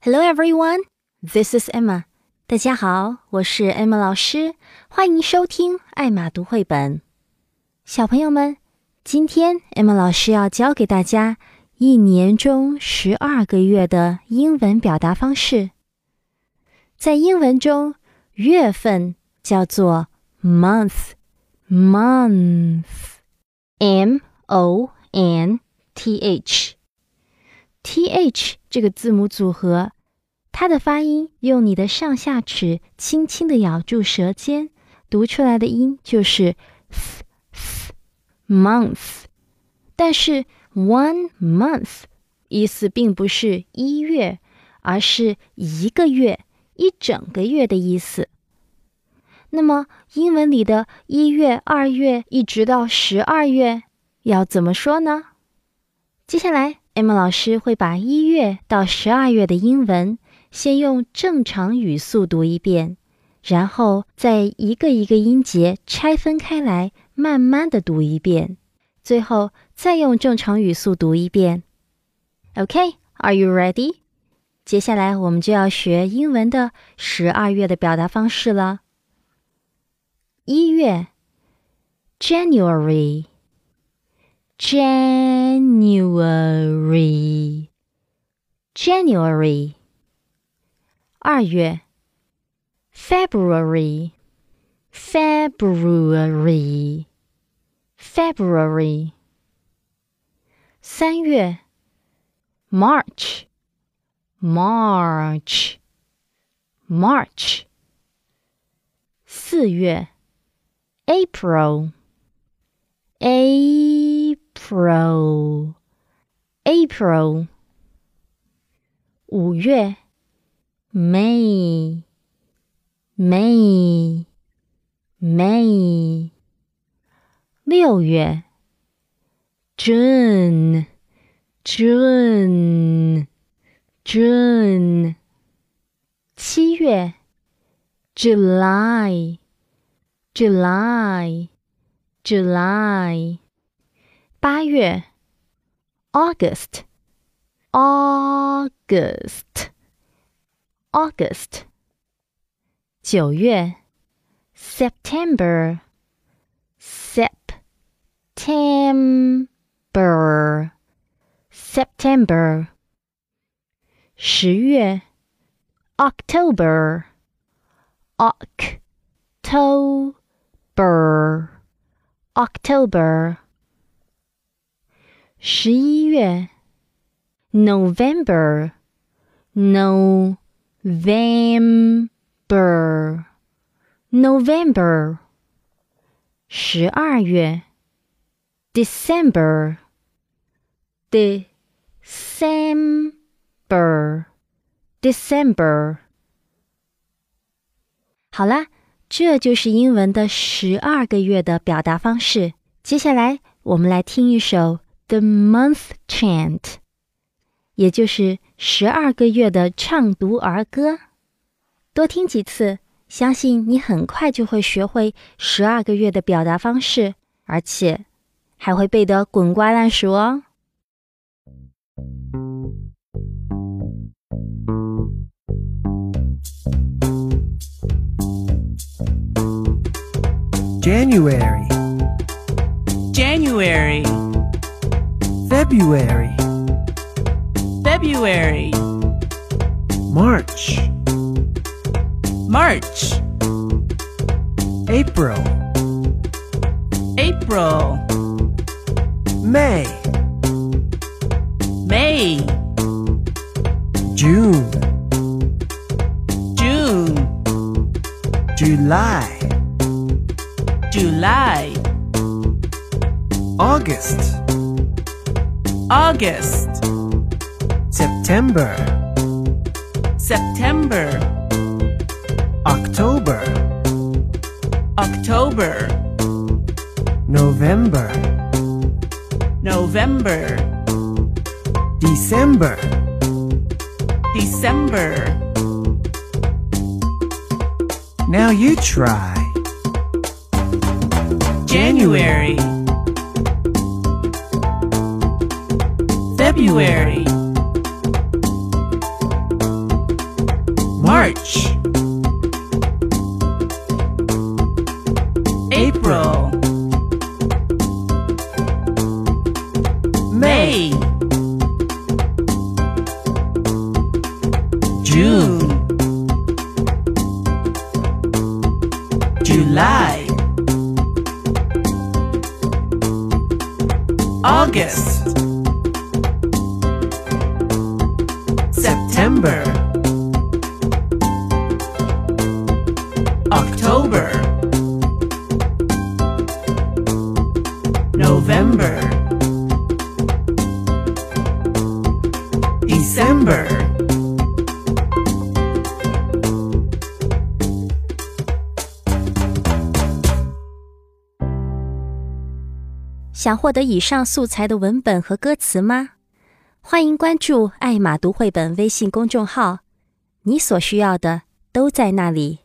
Hello everyone, this is Emma. 大家好，我是 Emma 老师，欢迎收听艾玛读绘本。小朋友们，今天 Emma 老师要教给大家一年中十二个月的英文表达方式。在英文中，月份叫做 month，month，m o n t h。T h 这个字母组合，它的发音用你的上下齿轻轻的咬住舌尖，读出来的音就是 th month。但是 one month 意思并不是一月，而是一个月、一整个月的意思。那么英文里的一月、二月一直到十二月要怎么说呢？接下来。Emma 老师会把一月到十二月的英文先用正常语速读一遍，然后再一个一个音节拆分开来，慢慢的读一遍，最后再用正常语速读一遍。OK，Are you ready？接下来我们就要学英文的十二月的表达方式了。一月，January。January, January. 二月 February, February, February. 三月 March, March, March. 四月 April, April. April, April，五月，May, May, May，六月，June, June, June，七月，July, July, July。 八月，August，August，August。九月，September，September，September。十月，October，October，October。 十一月，November，November，November。十二月，December，December，December。好啦，这就是英文的十二个月的表达方式。接下来，我们来听一首。The month chant，也就是十二个月的唱读儿歌，多听几次，相信你很快就会学会十二个月的表达方式，而且还会背得滚瓜烂熟哦。January，January。 February. February. March. March. April. April. May. May. June. June. July. July. August August. September. September. October. October. November. November. December. December. Now you try. January February. March. April. May. June. July. August September October November December 想获得以上素材的文本和歌词吗？欢迎关注“爱马读绘本”微信公众号，你所需要的都在那里。